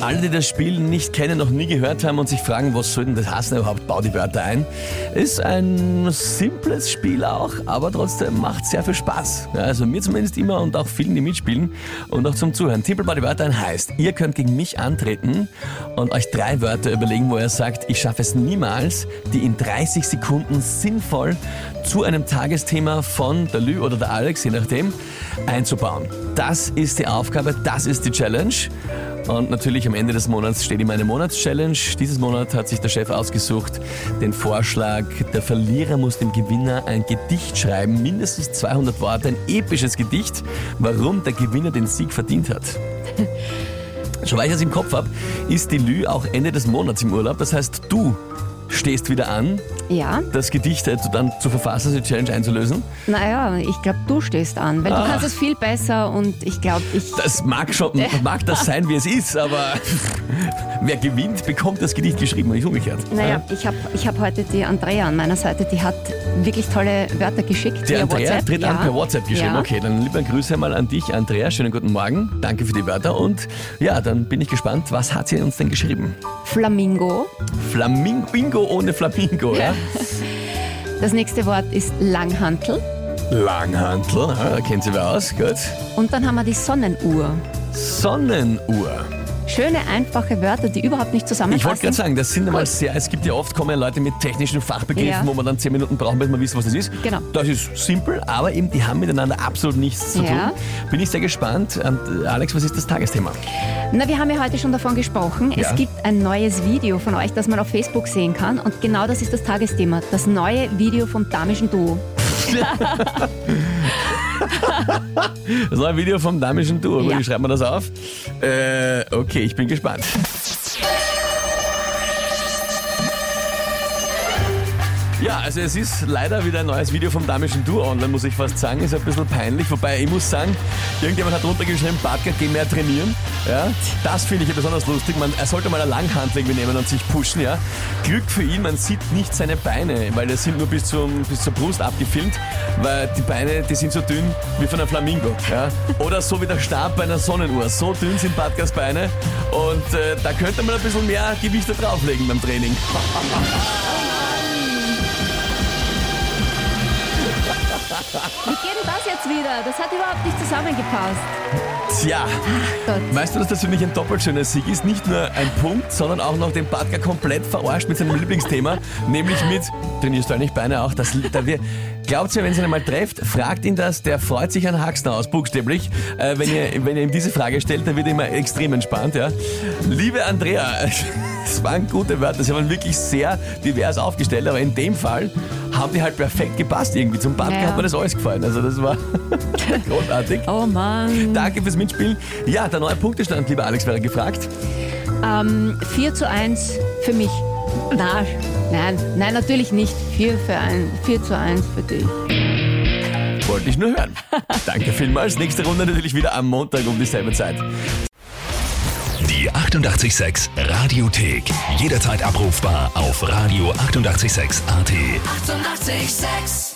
Alle, die das Spiel nicht kennen, noch nie gehört haben und sich fragen, was soll denn das heißen überhaupt, bau die Wörter ein, ist ein simples Spiel auch, aber trotzdem macht sehr viel Spaß. Ja, also mir zumindest immer und auch vielen, die mitspielen und auch zum Zuhören. Timpel bau die Wörter ein heißt, ihr könnt gegen mich antreten und euch drei Wörter überlegen, wo ihr sagt, ich schaffe es niemals, die in 30 Sekunden sinnvoll zu einem Tagesthema von der Lü oder der Alex, je nachdem, einzubauen. Das ist die Aufgabe, das ist die Challenge. Und natürlich am Ende des Monats steht immer eine Monatschallenge. Dieses Monat hat sich der Chef ausgesucht, den Vorschlag, der Verlierer muss dem Gewinner ein Gedicht schreiben, mindestens 200 Worte, ein episches Gedicht, warum der Gewinner den Sieg verdient hat. Soweit ich das im Kopf habe, ist die Lü auch Ende des Monats im Urlaub. Das heißt, du stehst wieder an, Ja, das Gedicht äh, dann zu verfassen, die Challenge einzulösen. naja, ich glaube, du stehst an, weil Ah. du kannst es viel besser und ich glaube, ich... Das mag schon, mag das sein, wie es ist, aber wer gewinnt, bekommt das Gedicht geschrieben und nicht umgekehrt. Naja, ich habe ich hab heute die Andrea an meiner Seite, die hat wirklich tolle Wörter geschickt. Die via Andrea WhatsApp. tritt ja. an per WhatsApp geschrieben. Ja. Okay, dann liebe Grüße mal an dich, Andrea. Schönen guten Morgen. Danke für die Wörter. Und ja, dann bin ich gespannt, was hat sie uns denn geschrieben? Flamingo. Flamingo, ohne Flamingo, ja? Das nächste Wort ist Langhantel. Langhantel, ja, da kennt sie wer aus, gut. Und dann haben wir die Sonnenuhr. Sonnenuhr. Schöne, einfache Wörter, die überhaupt nicht Ich zusammenpassen. wollte gerade sagen, das sind einmal sehr, es gibt ja oft, kommen ja Leute mit technischen Fachbegriffen, Ja. wo man dann zehn Minuten brauchen, bis man wissen, was das ist. Genau. Das ist simpel, aber eben, die haben miteinander absolut nichts zu Ja. tun. Bin ich sehr gespannt. Und, äh, Alex, was ist das Tagesthema? Na, wir haben ja heute schon davon gesprochen. Ja. Es gibt ein neues Video von euch, das man auf Facebook sehen kann. Und genau das ist das Tagesthema. Das neue Video vom damischen Duo. Das neue Video vom damischen Duo. Ja. Wie schreibt man das auf? Äh, okay, ich bin gespannt. Ja, also es ist leider wieder ein neues Video vom damischen Duo online, muss ich fast sagen. Ist ein bisschen peinlich, wobei ich muss sagen, irgendjemand hat runtergeschrieben, Bartka, geh mehr trainieren. Ja, das finde ich ja besonders lustig. Man, er sollte mal eine Langhantel nehmen und sich pushen. Ja. Glück für ihn, man sieht nicht seine Beine, weil die sind nur bis, zum, bis zur Brust abgefilmt, weil die Beine, die sind so dünn wie von einem Flamingo. Ja. Oder so wie der Stab bei einer Sonnenuhr. So dünn sind Bartkas Beine und äh, da könnte man ein bisschen mehr Gewichte drauflegen beim Training. wieder? Das hat überhaupt nicht zusammengepasst. Tja, weißt du, dass das für mich ein doppelt schöner Sieg ist? Nicht nur ein Punkt, sondern auch noch den Bartka komplett verarscht mit seinem Lieblingsthema, nämlich mit, trainierst du eigentlich Beine auch? Das, da wir, glaubt ihr, wenn ihr ihn einmal trefft, fragt ihn das, der freut sich an Haxner aus, buchstäblich. Äh, wenn, ihr, wenn ihr ihm diese Frage stellt, dann wird er immer extrem entspannt. Ja? Liebe Andrea, es waren gute Wörter, sie waren wirklich sehr divers aufgestellt, aber in dem Fall haben die halt perfekt gepasst irgendwie. Zum Bartka Ja. hat mir das alles gefallen, also das war großartig. Oh Mann. Danke fürs Mitspielen. Ja, der neue Punktestand, lieber Alex, wäre gefragt. Ähm, 4 zu 1 für mich. Na, nein, nein, natürlich nicht. 4, für ein, 4 zu 1 für dich. Wollte ich nur hören. Danke vielmals. Nächste Runde natürlich wieder am Montag um dieselbe Zeit. Die 886 Radiothek. Jederzeit abrufbar auf radio886.at. 886! 886